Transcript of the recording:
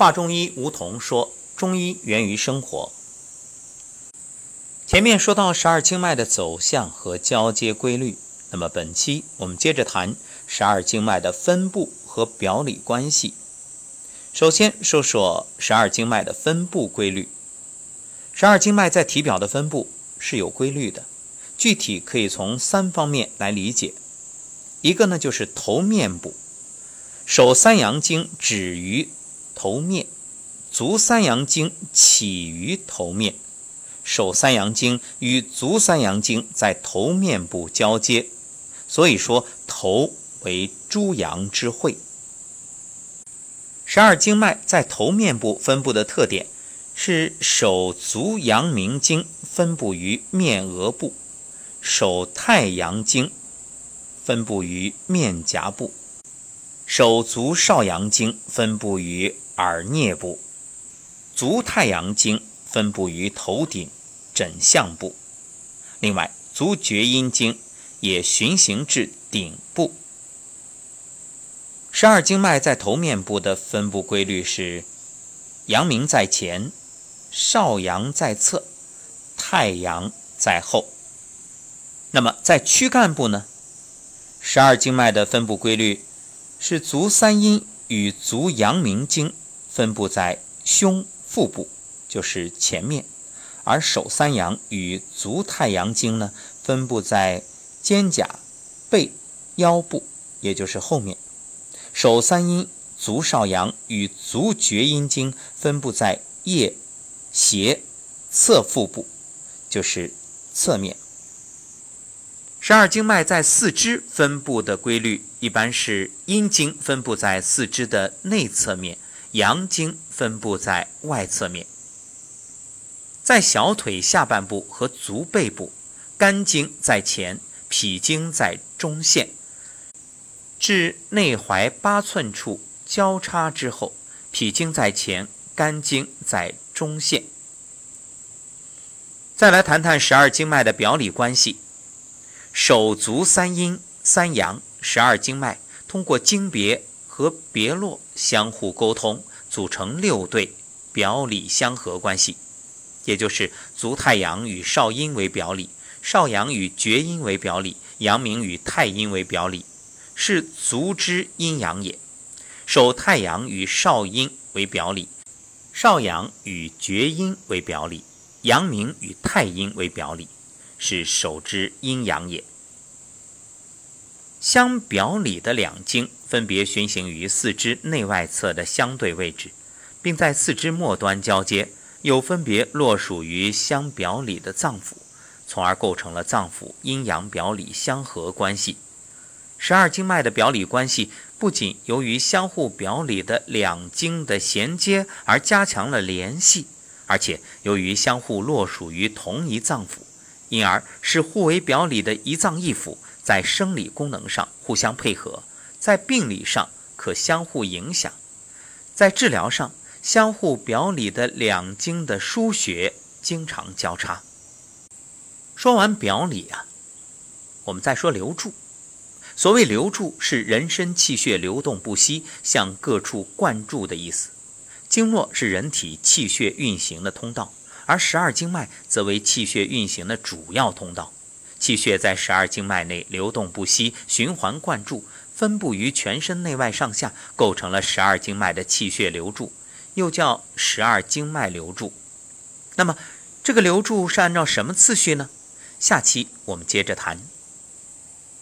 华中医吴桐说：“中医源于生活。”前面说到十二经脉的走向和交接规律，那么本期我们接着谈十二经脉的分布和表里关系。首先说说十二经脉的分布规律。十二经脉在体表的分布是有规律的，具体可以从三方面来理解。一个呢就是头面部，手三阳经止于头面，足三阳经起于头面，手三阳经与足三阳经在头面部交接，所以说头为诸阳之会。十二经脉在头面部分布的特点。是手足阳明经分布于面额部，手太阳经分布于面颊部，手足少阳经分布于耳颞部，足太阳经分布于头顶枕项部。另外，足厥阴经也循行至顶部。十二经脉在头面部的分布规律是：阳明在前。少阳在侧，太阳在后。那么在躯干部呢？十二经脉的分布规律是：足三阴与足阳明经分布在胸腹部，就是前面；而手三阳与足太阳经呢，分布在肩胛、背、腰部，也就是后面。手三阴、足少阳与足厥阴经分布在腋。斜侧腹部就是侧面。十二经脉在四肢分布的规律，一般是阴经分布在四肢的内侧面，阳经分布在外侧面。在小腿下半部和足背部，肝经在前，脾经在中线，至内踝八寸处交叉之后，脾经在前，肝经在。中线。再来谈谈十二经脉的表里关系。手足三阴三阳，十二经脉通过经别和别络相互沟通，组成六对表里相合关系。也就是足太阳与少阴为表里，少阳与厥阴为表里，阳明与太阴为表里，是足之阴阳也。手太阳与少阴为表里。少阳与厥阴为表里，阳明与太阴为表里，是手之阴阳也。相表里的两经分别循行于四肢内外侧的相对位置，并在四肢末端交接，又分别落属于相表里的脏腑，从而构成了脏腑阴阳表里相合关系。十二经脉的表里关系。不仅由于相互表里的两经的衔接而加强了联系，而且由于相互落属于同一脏腑，因而使互为表里的一脏一腑在生理功能上互相配合，在病理上可相互影响，在治疗上相互表里的两经的输血经常交叉。说完表里啊，我们再说流注。所谓流注，是人身气血流动不息，向各处灌注的意思。经络是人体气血运行的通道，而十二经脉则为气血运行的主要通道。气血在十二经脉内流动不息，循环灌注，分布于全身内外上下，构成了十二经脉的气血流注，又叫十二经脉流注。那么，这个流注是按照什么次序呢？下期我们接着谈。